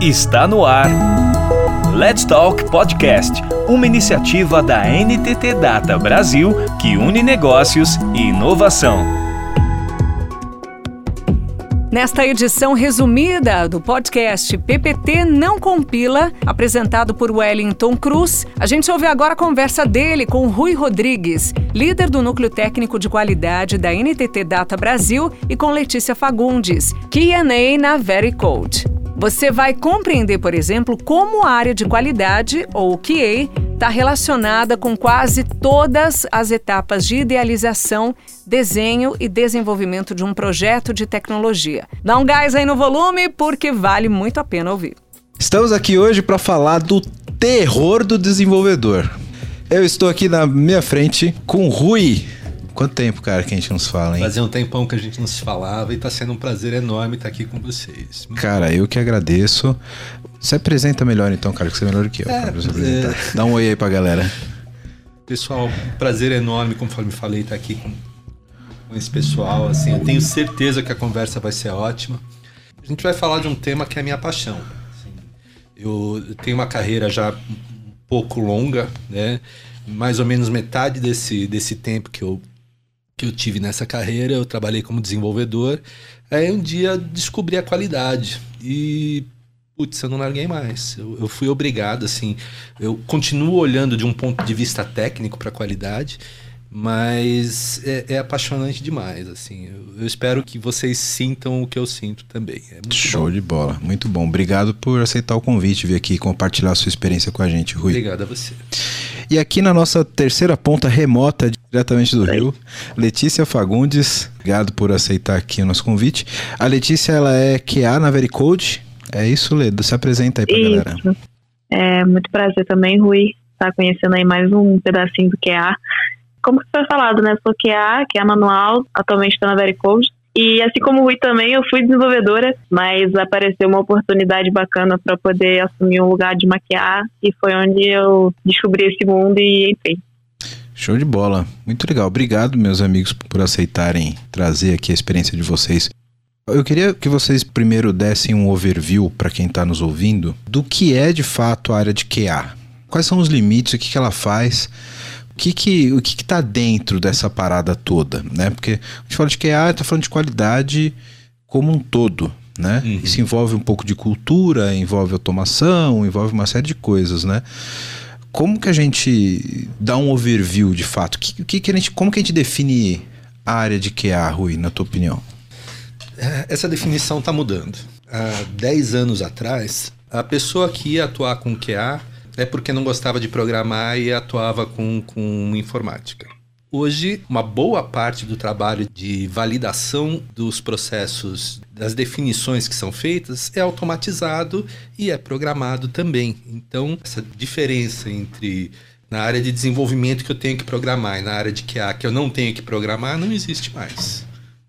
Está no ar. Let's Talk Podcast, uma iniciativa da NTT Data Brasil que une negócios e inovação. Nesta edição resumida do podcast PPT Não Compila, apresentado por Wellington Cruz, a gente ouve agora a conversa dele com Rui Rodrigues, líder do Núcleo Técnico de Qualidade da NTT Data Brasil, e com Letícia Fagundes, QA na Vericode. Você vai compreender, por exemplo, como a área de qualidade, ou QA, está relacionada com quase todas as etapas de idealização, desenho e desenvolvimento de um projeto de tecnologia. Dá um gás aí no volume, porque vale muito a pena ouvir. Estamos aqui hoje para falar do terror do desenvolvedor. Eu estou aqui na minha frente com Rui. Quanto tempo, cara, que a gente não se fala, hein? Fazia um tempão que a gente não se falava e tá sendo um prazer enorme estar aqui com vocês. Cara, eu que agradeço. Se apresenta melhor então, cara, que você é melhor que eu. É, é... Dá um oi aí pra galera. Pessoal, prazer enorme, conforme falei, estar aqui com, com esse pessoal. Assim, eu tenho certeza que a conversa vai ser ótima. A gente vai falar de um tema que é a minha paixão. Assim, eu tenho uma carreira já um pouco longa, né? Mais ou menos metade desse, desse tempo que eu que eu tive nessa carreira, eu trabalhei como desenvolvedor. Aí um dia descobri a qualidade e putz, eu não larguei mais. Eu, eu, fui obrigado, assim. Eu continuo olhando de um ponto de vista técnico para a qualidade, mas é, é, apaixonante demais, assim. Eu, eu, espero que vocês sintam o que eu sinto também. É Show bom. de bola, muito bom. Obrigado por aceitar o convite, vir aqui compartilhar a sua experiência com a gente, Rui. Obrigado a você. E aqui na nossa terceira ponta remota, diretamente do Rio, Letícia Fagundes. Obrigado por aceitar aqui o nosso convite. A Letícia, ela é QA na Vericode. É isso, Ledo? Se apresenta aí pra isso. galera. É muito prazer também, Rui, estar tá conhecendo aí mais um pedacinho do QA. Como foi falado, né? Sou QA, QA manual, atualmente estou na Vericode. E assim como o Rui também, eu fui desenvolvedora, mas apareceu uma oportunidade bacana para poder assumir um lugar de maquiar e foi onde eu descobri esse mundo e entrei. Show de bola. Muito legal. Obrigado, meus amigos, por aceitarem trazer aqui a experiência de vocês. Eu queria que vocês primeiro dessem um overview para quem está nos ouvindo do que é de fato a área de QA. Quais são os limites, o que, que ela faz, que que, o que está dentro dessa parada toda, né? Porque a gente fala de QA, está falando de qualidade como um todo, né? Uhum. Isso envolve um pouco de cultura, envolve automação, envolve uma série de coisas, né? Como que a gente dá um overview de fato? Que, que, que a gente, como que a gente define a área de QA, Rui, na tua opinião? É, essa definição está mudando. Há 10 anos atrás, a pessoa que ia atuar com QA é porque não gostava de programar e atuava com, com informática. Hoje, uma boa parte do trabalho de validação dos processos, das definições que são feitas, é automatizado e é programado também. Então, essa diferença entre na área de desenvolvimento que eu tenho que programar e na área de QA que eu não tenho que programar não existe mais.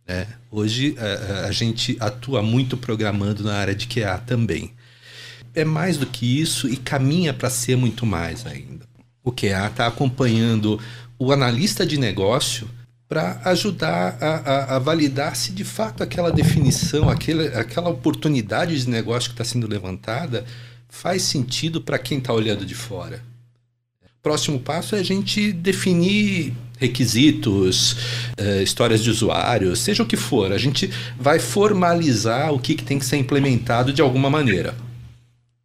Né? Hoje, a, a gente atua muito programando na área de QA também é mais do que isso e caminha para ser muito mais ainda. O QA está acompanhando o analista de negócio para ajudar a, a, a, validar se de fato aquela definição, aquela, aquela oportunidade de negócio que está sendo levantada faz sentido para quem está olhando de fora. Próximo passo é a gente definir requisitos, uh, histórias de usuário, seja o que for. A gente vai formalizar o que, que tem que ser implementado de alguma maneira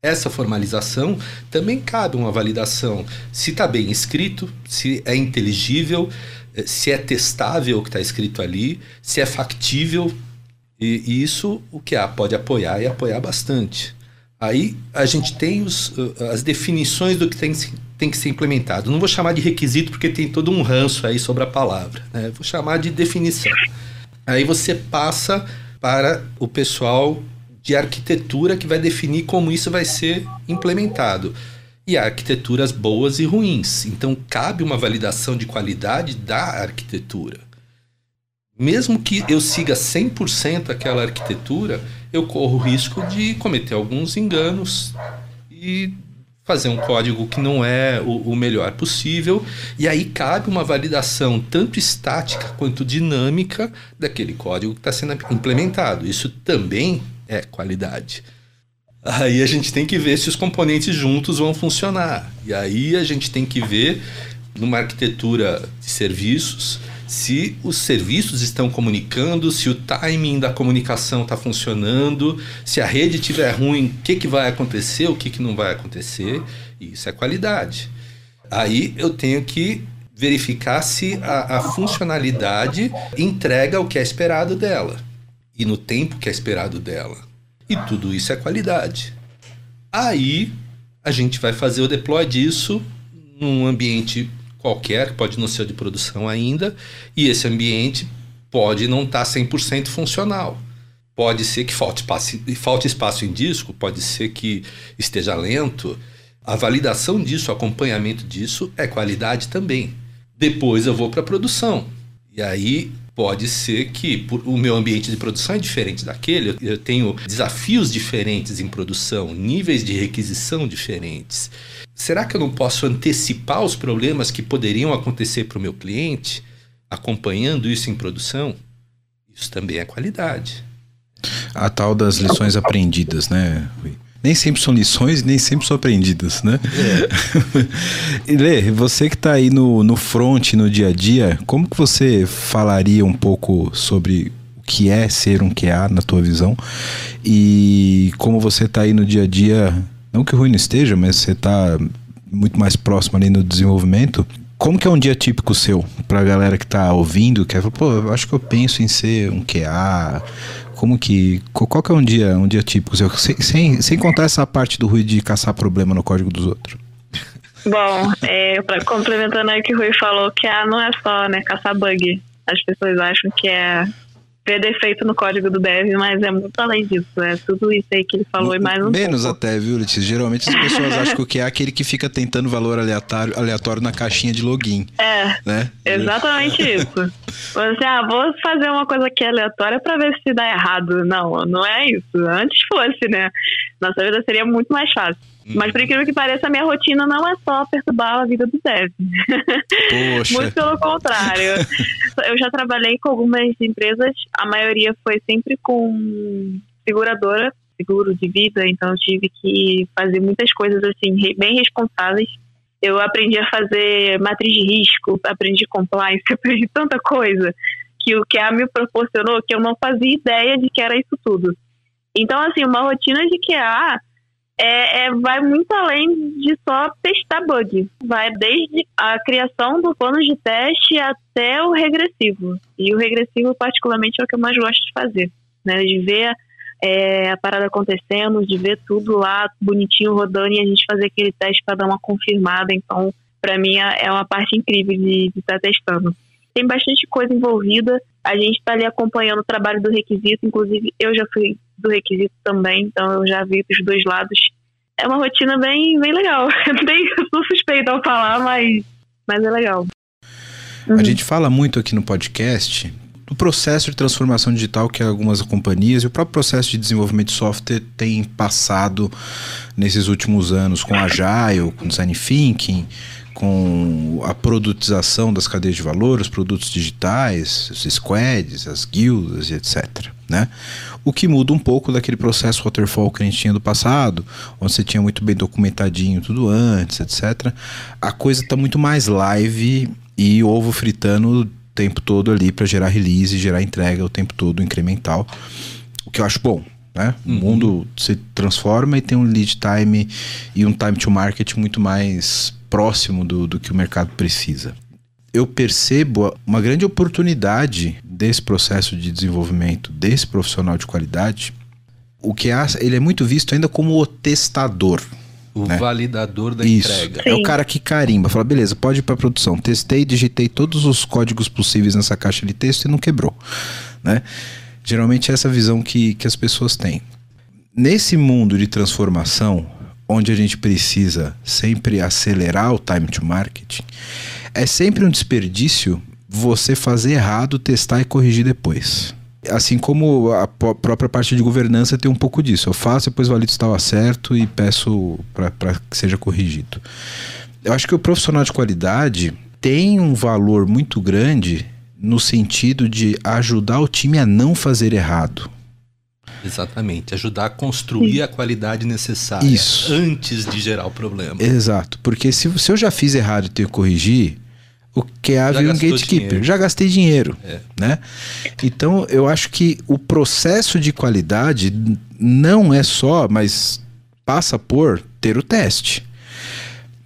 essa formalização também cabe uma validação se está bem escrito, se é inteligível, eh, se é testável o que está escrito ali, se é factível. E, isso o que há pode apoiar e apoiar bastante. Aí a gente tem os, eh, as definições do que tem, tem que ser implementado. Não vou chamar de requisito porque tem todo um ranço aí sobre a palavra. Né? Vou chamar de definição. Aí você passa para o pessoal de arquitetura que vai definir como isso vai ser implementado. E há arquiteturas boas e ruins. Então, cabe uma validação de qualidade da arquitetura. Mesmo que eu siga 100% aquela arquitetura, eu corro o risco de cometer alguns enganos e fazer um código que não é o, o, melhor possível. E aí cabe uma validação tanto estática quanto dinâmica daquele código que está sendo implementado. Isso também é qualidade. Aí a gente tem que ver se os componentes juntos vão funcionar. E aí a gente tem que ver numa arquitetura de serviços se os serviços estão comunicando, se o timing da comunicação está funcionando, se a rede estiver ruim, o que, que vai acontecer, o que, que não vai acontecer. Isso é qualidade. Aí eu tenho que verificar se a, a funcionalidade entrega o que é esperado dela e no tempo que é esperado dela. E tudo isso é qualidade. Aí a gente vai fazer o deploy disso num ambiente qualquer, que pode não ser de produção ainda, e esse ambiente pode não estar tá 100% funcional. Pode ser que falte espaço, falte espaço em disco, pode ser que esteja lento. A validação disso, o acompanhamento disso é qualidade também. Depois eu vou para a produção. E aí pode ser que por, o meu ambiente de produção é diferente daquele, eu tenho desafios diferentes em produção, níveis de requisição diferentes. Será que eu não posso antecipar os problemas que poderiam acontecer para o meu cliente, acompanhando isso em produção? Isso também é qualidade. A tal das lições aprendidas, né, Rui? Nem sempre são lições, nem sempre são aprendidas, né? É. Lê, você que está aí no, no front, no dia a dia, como que você falaria um pouco sobre o que é ser um QA na tua visão e como você está aí no dia a dia, não que o Rui não esteja, mas você está muito mais próximo ali no desenvolvimento, como que é um dia típico seu? Pra galera que tá ouvindo, que é, pô, eu acho que eu penso em ser um QA, como que. Qual que é um dia, um dia típico? Sem, sem, sem contar essa parte do Rui de caçar problema no código dos outros. Bom, é, pra, complementando aí o que o Rui falou, que a não é só né, caçar bug. As pessoas acham que é ver defeito no código do dev, mas é muito além disso. É tudo isso aí que ele falou e mais um Menos pouco. até, viu, Letícia? Geralmente as pessoas acham que o que é aquele que fica tentando valor aleatório, aleatório na caixinha de login. É, né? exatamente isso. Você, ah, vou fazer uma coisa aqui aleatória para ver se dá errado. Não, não é isso. Antes fosse, né? Nossa vida seria muito mais fácil. Mas por incrível que pareça, a minha rotina não é só perturbar a vida do dev. Muito pelo contrário. Eu já trabalhei com algumas empresas, a maioria foi sempre com seguradora, seguro de vida, então eu tive que fazer muitas coisas assim, bem responsáveis. Eu aprendi a fazer matriz de risco, aprendi compliance, aprendi tanta coisa que o que a me proporcionou que eu não fazia ideia de que era isso tudo. Então, assim, uma rotina de QA é, é, vai muito além de só testar bug. Vai desde a criação do plano de teste até o regressivo. E o regressivo, particularmente, é o que eu mais gosto de fazer. Né? De ver é, a parada acontecendo, de ver tudo lá bonitinho rodando e a gente fazer aquele teste para dar uma confirmada. Então, para mim, é, é uma parte incrível de estar tá testando. Tem bastante coisa envolvida. A gente está ali acompanhando o trabalho do requisito. Inclusive, eu já fui do requisito também, então eu já vi dos dois lados. É uma rotina bem, bem legal. Bem, sou suspeita ao falar, mas, mas é legal. Uhum. A gente fala muito aqui no podcast do processo de transformação digital que algumas companhias e o próprio processo de desenvolvimento de software têm passado nesses últimos anos com Agile, com Design Thinking, com a produtização das cadeias de valor, os produtos digitais, os squads, as guildas e etc. Né? O que muda um pouco daquele processo waterfall que a gente tinha do passado, onde você tinha muito bem documentadinho tudo antes, etc. A coisa está muito mais live e ovo fritando o tempo todo ali para gerar release, gerar entrega o tempo todo incremental, o que eu acho bom. Né? Uhum. O mundo se transforma e tem um lead time e um time to market muito mais próximo do, do que o mercado precisa eu percebo uma grande oportunidade desse processo de desenvolvimento desse profissional de qualidade. O que é, ele é muito visto ainda como o testador. O né? validador da Isso. entrega. Sim. É o cara que carimba, fala, beleza, pode ir para produção. Testei, digitei todos os códigos possíveis nessa caixa de texto e não quebrou. Né? Geralmente é essa visão que, que as pessoas têm. Nesse mundo de transformação, onde a gente precisa sempre acelerar o time to market, é sempre um desperdício você fazer errado, testar e corrigir depois. Assim como a própria parte de governança tem um pouco disso. Eu faço, depois valido se estava certo e peço para que seja corrigido. Eu acho que o profissional de qualidade tem um valor muito grande no sentido de ajudar o time a não fazer errado. Exatamente, ajudar a construir a qualidade necessária Isso. antes de gerar o problema. Exato, porque se, se eu já fiz errado e tenho que corrigir, o Já vira um gatekeeper. dinheiro. Já gastei dinheiro, É. né? Então, eu acho que o processo de qualidade não é só, mas passa por ter o teste.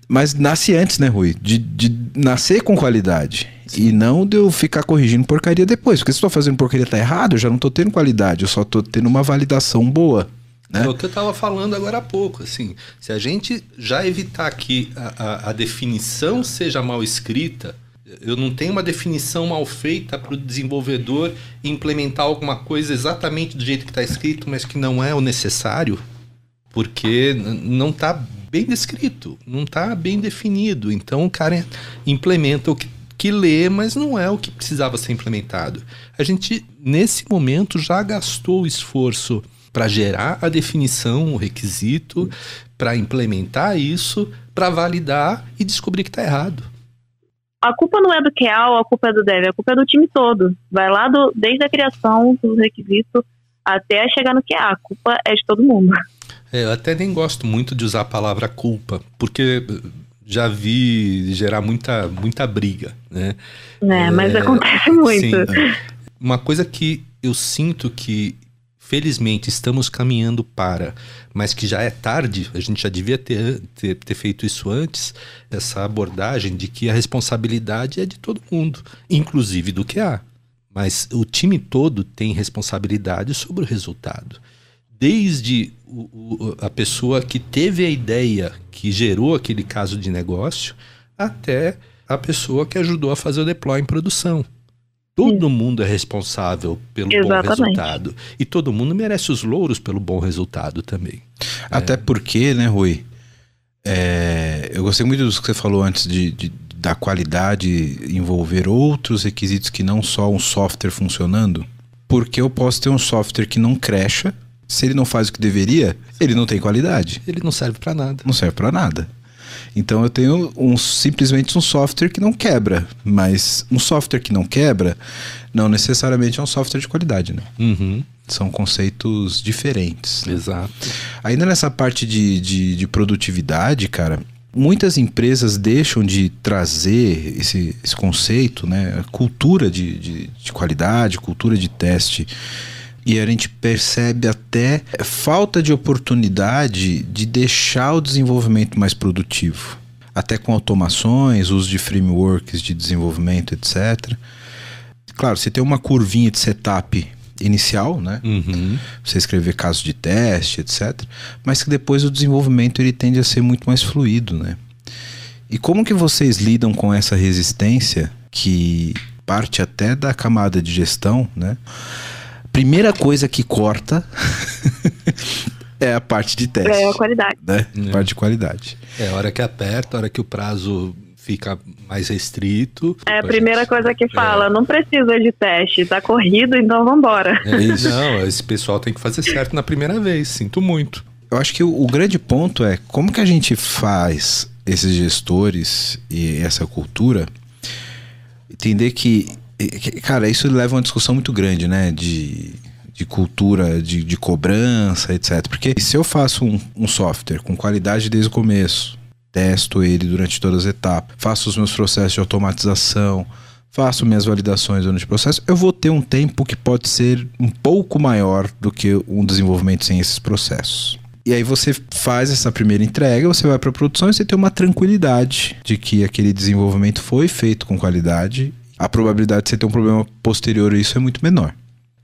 Mas nasce antes, né, Rui? De, de nascer com qualidade. E não de eu ficar corrigindo porcaria depois. Porque se eu tô fazendo porcaria tá errado, eu já não tô tendo qualidade. Eu só tô tendo uma validação boa. Né? É o que eu estava falando agora há pouco. Assim, se a gente já evitar que a, a- a definição seja mal escrita, eu não tenho uma definição mal feita para o desenvolvedor implementar alguma coisa exatamente do jeito que está escrito, mas que não é o necessário, porque não está bem descrito, não está bem definido. Então o cara implementa o que, que lê, mas não é o que precisava ser implementado. A gente, nesse momento, já gastou o esforço para gerar a definição, o requisito, para implementar isso, para validar e descobrir que está errado. A culpa não é do QA ou a culpa é do Dev, a culpa é do time todo. Vai lá do, desde a criação do requisito até chegar no QA. A culpa é de todo mundo. É, eu até nem gosto muito de usar a palavra culpa, porque já vi gerar muita, muita briga, né? né? Mas É, acontece muito. Sim. Uma coisa que eu sinto que, felizmente, estamos caminhando para, mas que já é tarde, a gente já devia ter, ter, ter feito isso antes, essa abordagem de que a responsabilidade é de todo mundo, inclusive do QA. Mas o time todo tem responsabilidade sobre o resultado. Desde o- o- a pessoa que teve a ideia, que gerou aquele caso de negócio, até a pessoa que ajudou a fazer o deploy em produção. Todo mundo é responsável pelo bom Exatamente. resultado. E todo mundo merece os louros pelo bom resultado também. Até porque, né, Rui? é, eu gostei muito do que você falou antes de, de- da qualidade envolver outros requisitos que não só um software funcionando. Porque eu posso ter um software que não crecha, se ele não faz o que deveria, ele não tem qualidade. Ele não serve para nada. Não serve para nada. Então eu tenho um, simplesmente um software que não quebra. Mas um software que não quebra não necessariamente é um software de qualidade, né? Uhum, São conceitos diferentes. exato. Ainda nessa parte de, de, de produtividade, cara, muitas empresas deixam de trazer esse, esse conceito, né? Cultura de, de, de qualidade, cultura de teste. E a gente percebe até falta de oportunidade de deixar o desenvolvimento mais produtivo. Até com automações, uso de frameworks de desenvolvimento, etc. Claro, você tem uma curvinha de setup inicial, né? Uhum. você escrever casos de teste, etc. Mas que depois o desenvolvimento ele tende a ser muito mais fluido, né? E como que vocês lidam com essa resistência que parte até da camada de gestão, né? Primeira coisa que corta é a parte de teste, É a qualidade. né? É. Parte de qualidade. É a hora que aperta, a hora que o prazo fica mais restrito. É a primeira gente. coisa que fala, não precisa de teste, tá corrido, então vambora. É, Isso. Não, esse pessoal tem que fazer certo na primeira vez. Sinto muito. Eu acho que o, o grande ponto é como que a gente faz esses gestores e essa cultura entender que- cara, isso leva a uma discussão muito grande, né? De, de cultura, de, de cobrança, etc. Porque se eu faço um, um software com qualidade desde o começo, testo ele durante todas as etapas, faço os meus processos de automatização, faço minhas validações durante o processo, eu vou ter um tempo que pode ser um pouco maior do que um desenvolvimento sem esses processos. E aí você faz essa primeira entrega, você vai para a produção e você tem uma tranquilidade de que aquele desenvolvimento foi feito com qualidade. A probabilidade de você ter um problema posterior a isso é muito menor.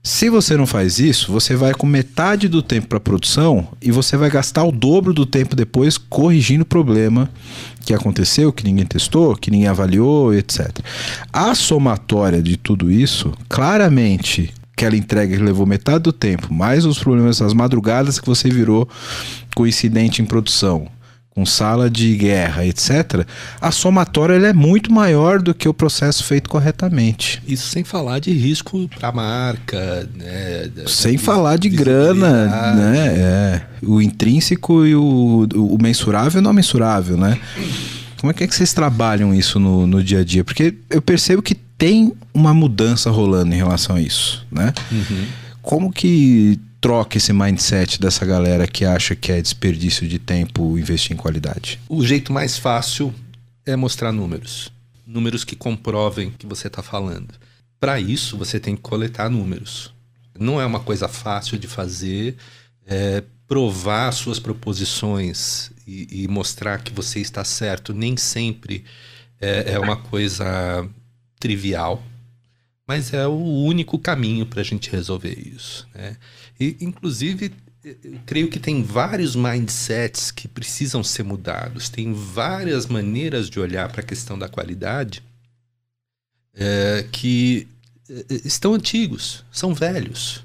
Se você não faz isso, você vai com metade do tempo para produção e você vai gastar o dobro do tempo depois corrigindo o problema que aconteceu, que ninguém testou, que ninguém avaliou, etc. A somatória de tudo isso, claramente, aquela entrega que levou metade do tempo, mais os problemas, as madrugadas que você virou coincidente em produção, com sala de guerra, etc. A somatória é muito maior do que o processo feito corretamente. Isso sem falar de risco para a marca, né? Sem da falar de grana, né? É, o intrínseco e o, o mensurável e não mensurável, né? Como é que, é que vocês trabalham isso no, no dia a dia? Porque eu percebo que tem uma mudança rolando em relação a isso, né? Uhum. Como que troca esse mindset dessa galera que acha que é desperdício de tempo investir em qualidade? O jeito mais fácil é mostrar números. Números que comprovem que você está falando. Para isso, você tem que coletar números. Não é uma coisa fácil de fazer. É, provar suas proposições e, e, mostrar que você está certo nem sempre é, é uma coisa trivial, mas é o único caminho para a gente resolver isso. Né? E, inclusive, eu creio que tem vários mindsets que precisam ser mudados, tem várias maneiras de olhar para a questão da qualidade é, que é, estão antigos, são velhos.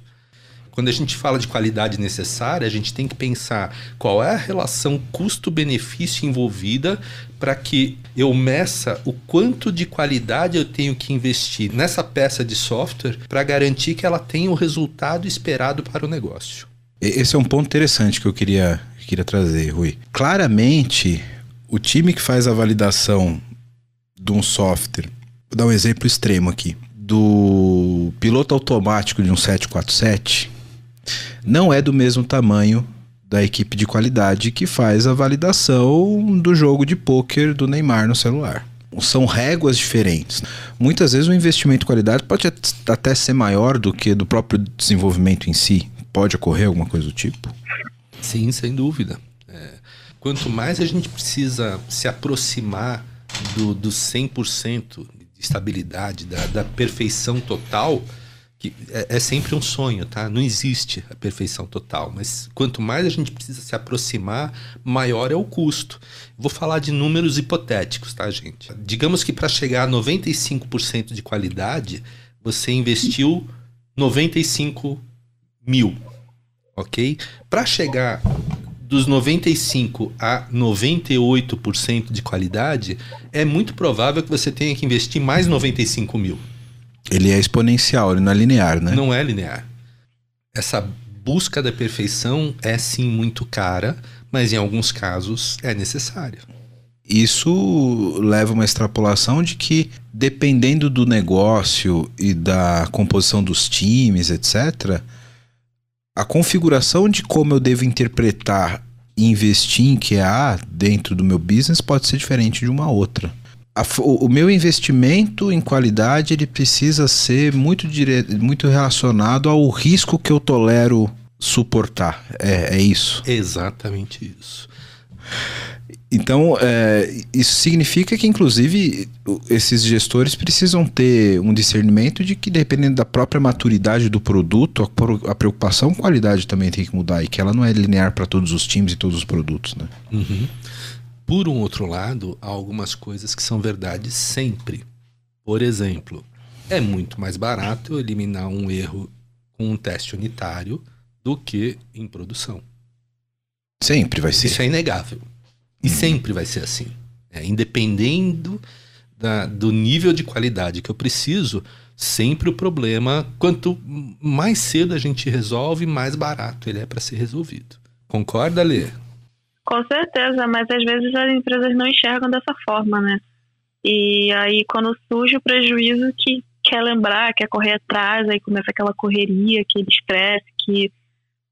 Quando a gente fala de qualidade necessária, a gente tem que pensar qual é a relação custo-benefício envolvida para que eu meça o quanto de qualidade eu tenho que investir nessa peça de software para garantir que ela tenha o resultado esperado para o negócio. Esse é um ponto interessante que eu queria, queria trazer, Rui. Claramente, o time que faz a validação de um software, vou dar um exemplo extremo aqui, do piloto automático de um 747 não é do mesmo tamanho da equipe de qualidade que faz a validação do jogo de pôquer do Neymar no celular. São réguas diferentes. Muitas vezes o investimento em qualidade pode até ser maior do que do próprio desenvolvimento em si. Pode ocorrer alguma coisa do tipo? Sim, sem dúvida. É, quanto mais a gente precisa se aproximar do, do 100% de estabilidade, da, da perfeição total, que é, é, sempre um sonho, tá? Não existe a perfeição total, mas quanto mais a gente precisa se aproximar, maior é o custo. Vou falar de números hipotéticos, tá, gente? Digamos que para chegar a 95% de qualidade, você investiu 95 mil, ok? Para chegar dos 95 a 98% de qualidade, é muito provável que você tenha que investir mais 95 mil. Ele é exponencial, ele não é linear, né? Não é linear. Essa busca da perfeição é sim muito cara, mas em alguns casos é necessária. Isso leva uma extrapolação de que, dependendo do negócio e da composição dos times, etc., a configuração de como eu devo interpretar e investir em QA dentro do meu business pode ser diferente de uma outra a, o, o, meu investimento em qualidade ele precisa ser muito, dire, muito relacionado ao risco que eu tolero suportar. É, é isso? Exatamente isso. Então, é, isso significa que, inclusive, esses gestores precisam ter um discernimento de que, dependendo da própria maturidade do produto, a, preocupação com qualidade também tem que mudar e que ela não é linear para todos os times e todos os produtos. Né? Uhum. Por um outro lado, há algumas coisas que são verdade sempre. Por exemplo, é muito mais barato eliminar um erro com um teste unitário do que em produção. Sempre vai ser. Isso é inegável. E hum. sempre vai ser assim. É, independendo da, do nível de qualidade que eu preciso, sempre o problema, quanto mais cedo a gente resolve, mais barato ele é para ser resolvido. Concorda, Lê? Com certeza, mas às vezes as empresas não enxergam dessa forma, né? E aí quando surge o prejuízo que quer lembrar, quer correr atrás, aí começa aquela correria, aquele estresse, que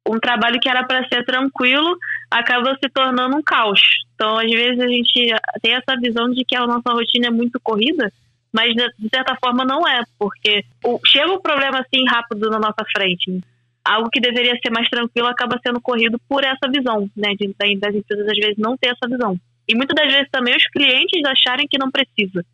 um trabalho que era para ser tranquilo acaba se tornando um caos. Então, às vezes a gente tem essa visão de que a nossa rotina é muito corrida, mas de certa forma não é, porque chega um problema assim rápido na nossa frente algo que deveria ser mais tranquilo acaba sendo corrido por essa visão, né? De, das empresas às vezes não ter essa visão. E muitas das vezes também os clientes acharem que não precisa.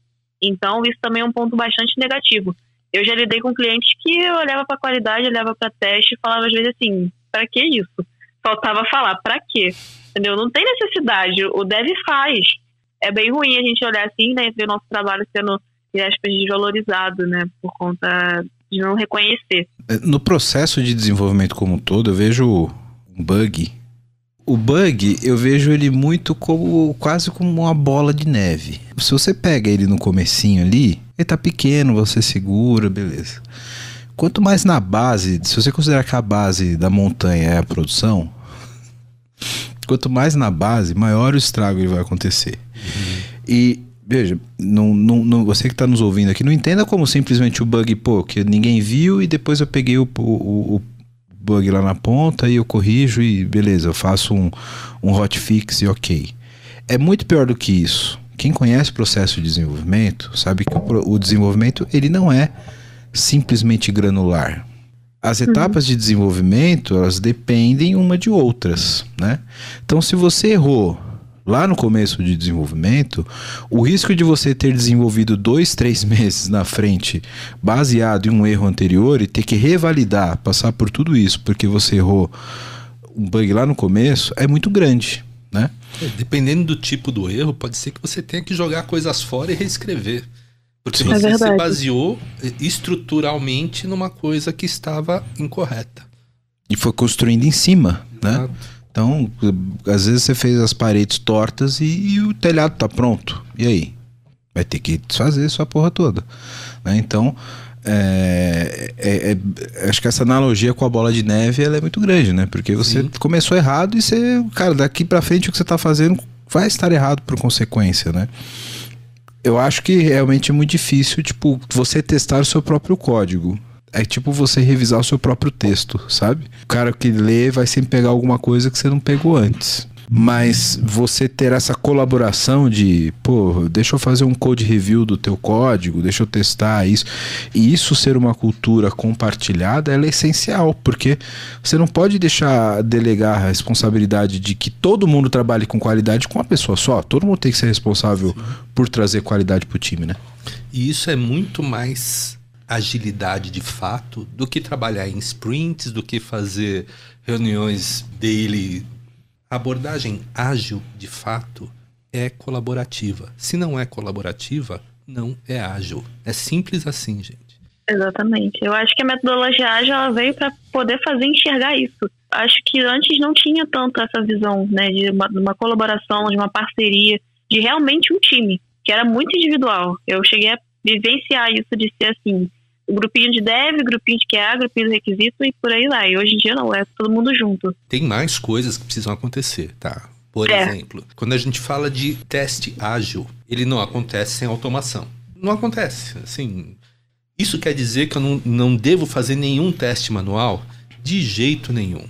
Então, isso também é um ponto bastante negativo. Eu já lidei com clientes que eu olhava para qualidade, olhava para teste e falava às vezes assim: para que isso? Faltava falar, para quê? Entendeu? Não tem necessidade, o dev faz. É bem ruim a gente olhar assim, né, ver o nosso trabalho sendo, em aspas, desvalorizado, né, por conta de não reconhecer. É, no processo de desenvolvimento como um todo, eu vejo um bug. O bug, eu vejo ele muito como quase como uma bola de neve. Se você pega ele no comecinho ali, ele tá pequeno, você segura, beleza. Quanto mais na base, se você considerar que a base da montanha é a produção, quanto mais na base, maior o estrago ele vai acontecer. Uhum. E Veja, não, não, não, você que está nos ouvindo aqui, não entenda como simplesmente o bug, pô, que ninguém viu e depois eu peguei o, o, o bug lá na ponta e eu corrijo e beleza, eu faço um, um hotfix e ok. É muito pior do que isso. Quem conhece o processo de desenvolvimento sabe que o, o desenvolvimento ele não é simplesmente granular. As etapas uhum. de desenvolvimento elas dependem uma de outras, né? Então, se você errou lá no começo de desenvolvimento, o risco de você ter desenvolvido dois, três meses na frente, baseado em um erro anterior e ter que revalidar, passar por tudo isso, porque você errou um bug lá no começo, é muito grande. Né? É, dependendo do tipo do erro, pode ser que você tenha que jogar coisas fora e reescrever. Porque Sim. você é se baseou estruturalmente numa coisa que estava incorreta. E foi construindo em cima, né? Exato. né? Então, às vezes você fez as paredes tortas e, e, o telhado tá pronto. E aí? Vai ter que desfazer sua porra toda. Né? Então, é, é, é, acho que essa analogia com a bola de neve ela é muito grande, né? Porque você Sim. começou errado e você, cara, daqui para frente o que você tá fazendo vai estar errado por consequência, né? Eu acho que realmente é muito difícil, tipo, você testar o seu próprio código é tipo você revisar o seu próprio texto, sabe? O cara que lê vai sempre pegar alguma coisa que você não pegou antes. Mas você ter essa colaboração de, pô, deixa eu fazer um code review do teu código, deixa eu testar isso. E isso ser uma cultura compartilhada, ela é essencial, porque você não pode deixar delegar a responsabilidade de que todo mundo trabalhe com qualidade com uma pessoa só. Todo mundo tem que ser responsável por trazer qualidade pro time, né? E isso é muito mais agilidade de fato do que trabalhar em sprints, do que fazer reuniões daily. A abordagem ágil, de fato, é colaborativa. Se não é colaborativa, não é ágil. É simples assim, gente. Exatamente. Eu acho que a metodologia ágil ela veio para poder fazer enxergar isso. Acho que antes não tinha tanto essa visão, né, de uma, uma colaboração, de uma parceria, de realmente um time, que era muito individual. Eu cheguei a vivenciar isso de ser assim, grupinho de dev, grupinho de QA, grupinho de requisito e por aí vai. E hoje em dia não, é todo mundo junto. Tem mais coisas que precisam acontecer, tá? Por é. exemplo, quando a gente fala de teste ágil, ele não acontece sem automação. Não acontece. Assim, isso quer dizer que eu não, não devo fazer nenhum teste manual? De jeito nenhum.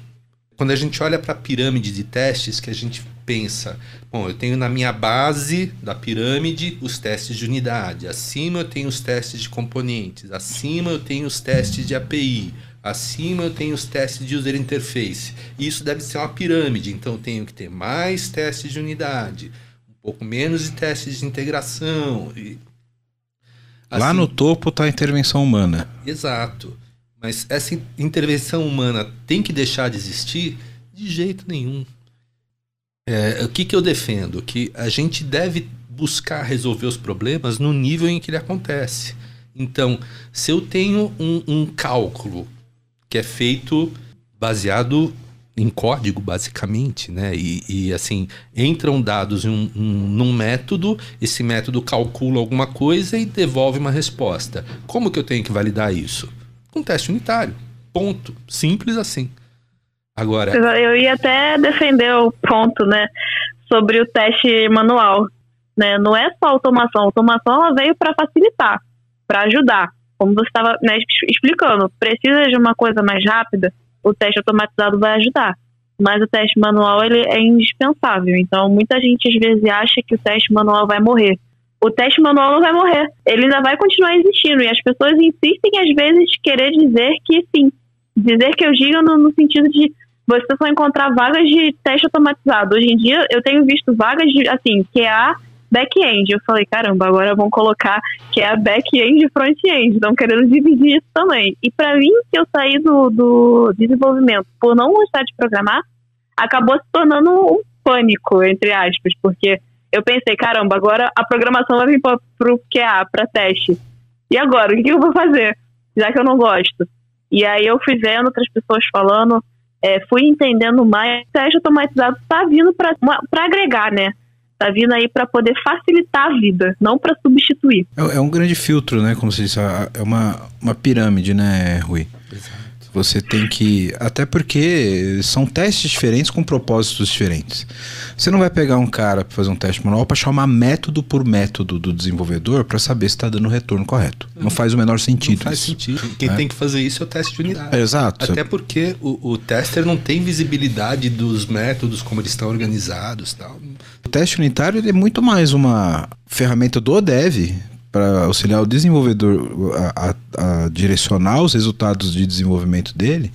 Quando a gente olha para a pirâmide de testes, que a gente pensa, bom, eu tenho na minha base da pirâmide os testes de unidade, acima eu tenho os testes de componentes, acima eu tenho os testes de API, acima eu tenho os testes de user interface. Isso deve ser uma pirâmide, então eu tenho que ter mais testes de unidade, um pouco menos de testes de integração. E, assim, Lá no topo está a intervenção humana. Exato. Mas essa intervenção humana tem que deixar de existir? De jeito nenhum. É, o que, que eu defendo? Que a gente deve buscar resolver os problemas no nível em que ele acontece. Então, se eu tenho um, um cálculo que é feito baseado em código, basicamente, né? E, e assim, entram dados em um, um, num método, esse método calcula alguma coisa e devolve uma resposta. Como que eu tenho que validar isso? Com um teste unitário. Ponto. Simples assim. Agora. Eu ia até defender o ponto, né, sobre o teste manual. Né? Não é só automação. A automação ela veio para facilitar, para ajudar. Como você estava né, explicando, precisa de uma coisa mais rápida, o teste automatizado vai ajudar. Mas o teste manual ele é indispensável. Então, muita gente às vezes acha que o teste manual vai morrer. O teste manual não vai morrer. Ele ainda vai continuar existindo. E as pessoas insistem, às vezes, querer dizer que sim. Dizer que eu digo no, no sentido de você só encontrar vagas de teste automatizado. Hoje em dia, eu tenho visto vagas de, assim, que é a back-end. Eu falei, caramba, agora vão colocar que é a back-end e front-end. Estão querendo dividir isso também. E para mim, que eu saí do, do desenvolvimento por não gostar de programar, acabou se tornando um pânico, entre aspas, porque eu pensei, caramba, agora a programação vai vir para o QA, para teste. E agora, o que eu vou fazer? Já que eu não gosto. E aí eu fui vendo outras pessoas falando, é, fui entendendo mais, o teste automatizado está vindo para agregar, né? Está vindo aí para poder facilitar a vida, não para substituir. É, é, um grande filtro, né? Como se diz, é uma, uma pirâmide, né, Rui? Exato. Você tem que. Até porque são testes diferentes com propósitos diferentes. Você não vai pegar um cara para fazer um teste manual para chamar método por método do desenvolvedor para saber se está dando o retorno correto. Não faz o menor sentido. Não faz isso. sentido. Quem É. tem que fazer isso é o teste de unidade. É, exato. Até porque o, o tester não tem visibilidade dos métodos, como eles estão organizados tal. O teste unitário é muito mais uma ferramenta do dev para auxiliar o desenvolvedor a, a- a direcionar os resultados de desenvolvimento dele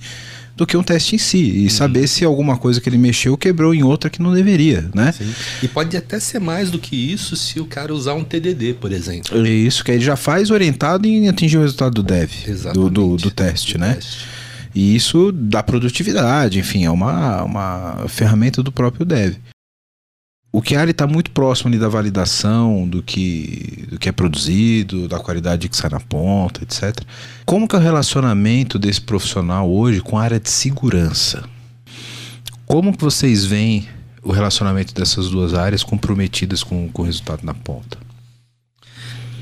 do que um teste em si e saber se alguma coisa que ele mexeu quebrou em outra que não deveria, né? E pode até ser mais do que isso se o cara usar um TDD, por exemplo. É isso que ele já faz orientado em atingir o resultado do dev, do, do, do teste, Do né? teste. E isso dá produtividade, enfim, é uma, uma ferramenta do próprio dev. O QA está muito próximo ali da validação do que, do que é produzido, da qualidade que sai na ponta, etc. Como que é o relacionamento desse profissional hoje com a área de segurança? Como que vocês veem o relacionamento dessas duas áreas comprometidas com, com o resultado na ponta?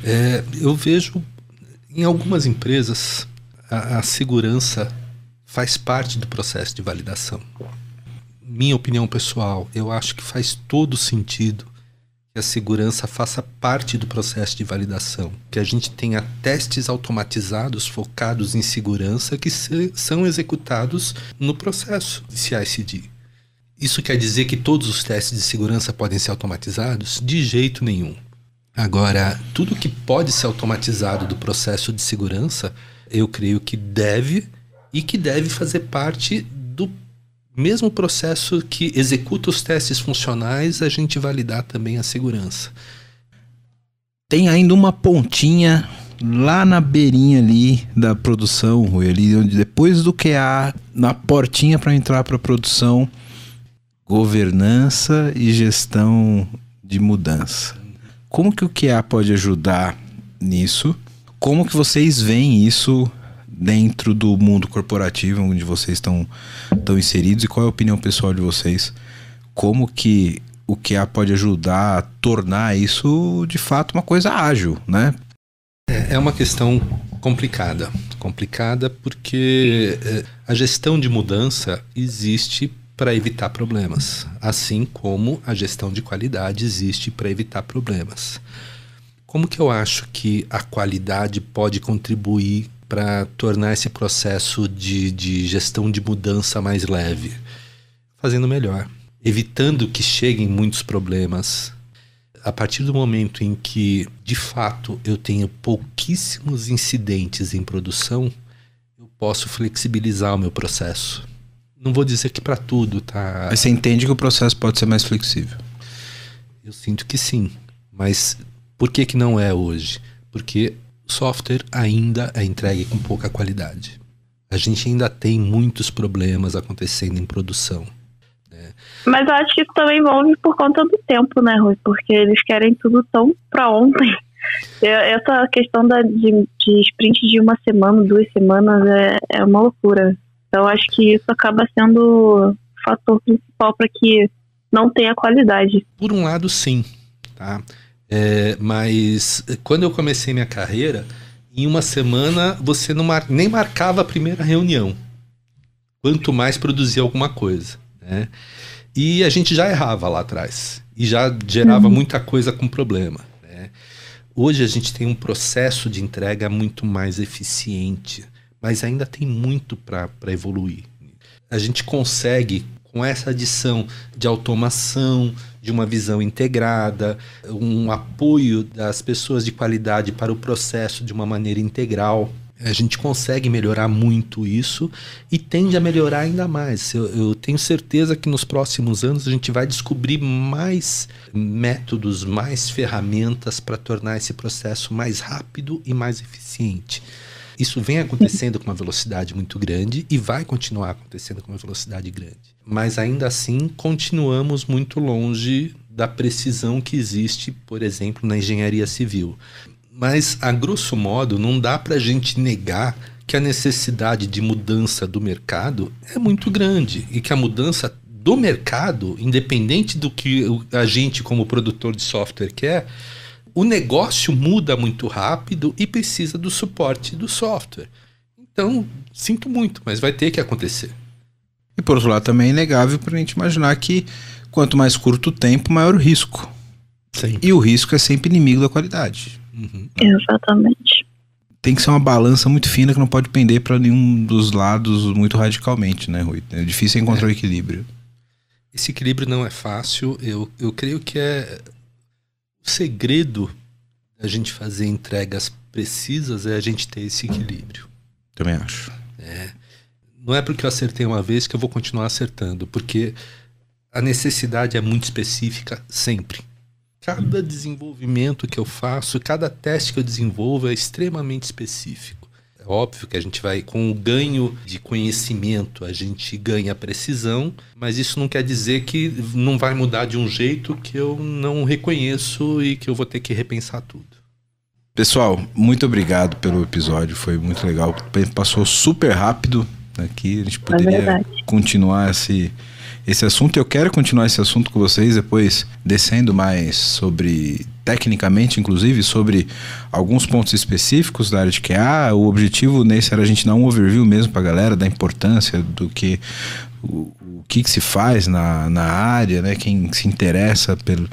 É, eu vejo em algumas empresas a, a segurança faz parte do processo de validação. Minha opinião pessoal, eu acho que faz todo sentido que a segurança faça parte do processo de validação, que a gente tenha testes automatizados focados em segurança que se- são executados no processo de CI/CD. Isso quer dizer que todos os testes de segurança podem ser automatizados? De jeito nenhum. Agora, tudo que pode ser automatizado do processo de segurança, eu creio que deve e que deve fazer parte mesmo processo que executa os testes funcionais, a gente validar também a segurança. tem ainda uma pontinha lá na beirinha ali da produção, Rui, ali onde depois do QA, na portinha para entrar para produção, governança e gestão de mudança. Como que o QA pode ajudar nisso? Como que vocês veem isso dentro do mundo corporativo onde vocês estão estão inseridos e qual é a opinião pessoal de vocês? Como que o QA pode ajudar a tornar isso de fato uma coisa ágil, né? É é uma questão complicada. Complicada porque eh, a gestão de mudança existe para evitar problemas, assim como a gestão de qualidade existe para evitar problemas. Como que eu acho que a qualidade pode contribuir para tornar esse processo de, de gestão de mudança mais leve? Fazendo melhor, evitando que cheguem muitos problemas, a partir do momento em que, de fato, eu tenho pouquíssimos incidentes em produção, eu posso flexibilizar o meu processo. Não vou dizer que para tudo, tá? Mas você entende que o processo pode ser mais flexível. Eu sinto que sim. Mas por que, que não é hoje? Porque software ainda é entregue com pouca qualidade. A gente ainda tem muitos problemas acontecendo em produção. Mas eu acho que isso também envolve por conta do tempo, né, Rui? Porque eles querem tudo tão pra ontem. Eu- Essa questão da, de, de sprint de uma semana, duas semanas, é, é uma loucura. Então, eu acho que isso acaba sendo o fator principal para que não tenha qualidade. Por um lado, sim, tá? É, mas eh, quando eu comecei minha carreira, em uma semana você não mar- nem marcava a primeira reunião. Quanto mais produzia alguma coisa, né? E a gente já errava lá atrás e já gerava muita coisa com problema. né? Hoje a gente tem um processo de entrega muito mais eficiente, mas ainda tem muito para evoluir. A gente consegue, com essa adição de automação, de uma visão integrada, um apoio das pessoas de qualidade para o processo de uma maneira integral. A gente consegue melhorar muito isso e tende a melhorar ainda mais. Eu, eu tenho certeza que nos próximos anos a gente vai descobrir mais métodos, mais ferramentas para tornar esse processo mais rápido e mais eficiente. Isso vem acontecendo com uma velocidade muito grande e vai continuar acontecendo com uma velocidade grande. Mas ainda assim, continuamos muito longe da precisão que existe, por exemplo, na engenharia civil. Mas, a grosso modo, não dá para a gente negar que a necessidade de mudança do mercado é muito grande e que a mudança do mercado, independente do que a gente, como produtor de software, quer, o negócio muda muito rápido e precisa do suporte do software. Então, sinto muito, mas vai ter que acontecer. E por outro lado, também é inegável para a gente imaginar que quanto mais curto o tempo, maior o risco. Sim. E o risco é sempre inimigo da qualidade. Uhum. Exatamente. Tem que ser uma balança muito fina que não pode pender para nenhum dos lados muito radicalmente, né, Rui? É difícil encontrar o equilíbrio. Esse equilíbrio não é fácil. Eu, eu creio que é o segredo da gente fazer entregas precisas é a gente ter esse equilíbrio. Também acho. Não é porque eu acertei uma vez que eu vou continuar acertando, porque a necessidade é muito específica sempre. Cada desenvolvimento que eu faço, cada teste que eu desenvolvo é extremamente específico. É óbvio que a gente vai, com o ganho de conhecimento, a gente ganha precisão, mas isso não quer dizer que não vai mudar de um jeito que eu não reconheço e que eu vou ter que repensar tudo. Pessoal, muito obrigado pelo episódio, foi muito legal. Passou super rápido aqui, a gente poderia verdade. continuar esse, esse assunto. Eu quero continuar esse assunto com vocês depois, descendo mais sobre, tecnicamente, inclusive, sobre alguns pontos específicos da área de QA. O objetivo nesse era a gente dar um overview mesmo pra galera da importância do que o, o que, que se faz na, na área, né? Quem se interessa pelo,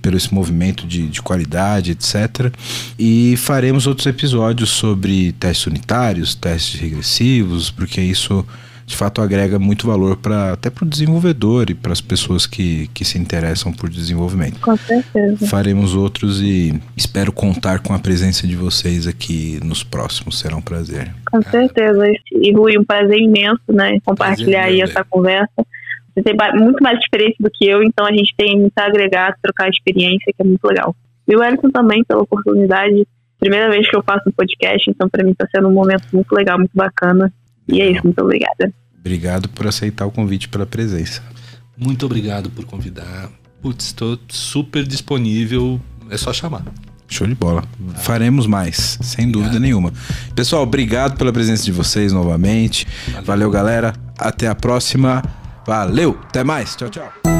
pelo esse movimento de, de qualidade, etc. E faremos outros episódios sobre testes unitários, testes regressivos, porque isso de fato agrega muito valor para até para o desenvolvedor e para as pessoas que, que se interessam por desenvolvimento. Com certeza. Faremos outros e espero contar com a presença de vocês aqui nos próximos. Será um prazer. Com certeza. E Rui, um prazer imenso, né? Compartilhar Prazer aí essa conversa. Você tem muito mais experiência do que eu, então a gente tem muito a agregar, trocar experiência, que é muito legal. E o Elton também, pela oportunidade. Primeira vez que eu faço um podcast, então para mim está sendo um momento muito legal, muito bacana. E é isso, muito obrigada. Obrigado por aceitar o convite pela presença. Muito obrigado por convidar. Putz, estou super disponível. É só chamar. Show de bola. Faremos mais, sem dúvida nenhuma. Pessoal, obrigado pela presença de vocês novamente. Valeu, galera. Até a próxima. Valeu. Até mais. Tchau, tchau.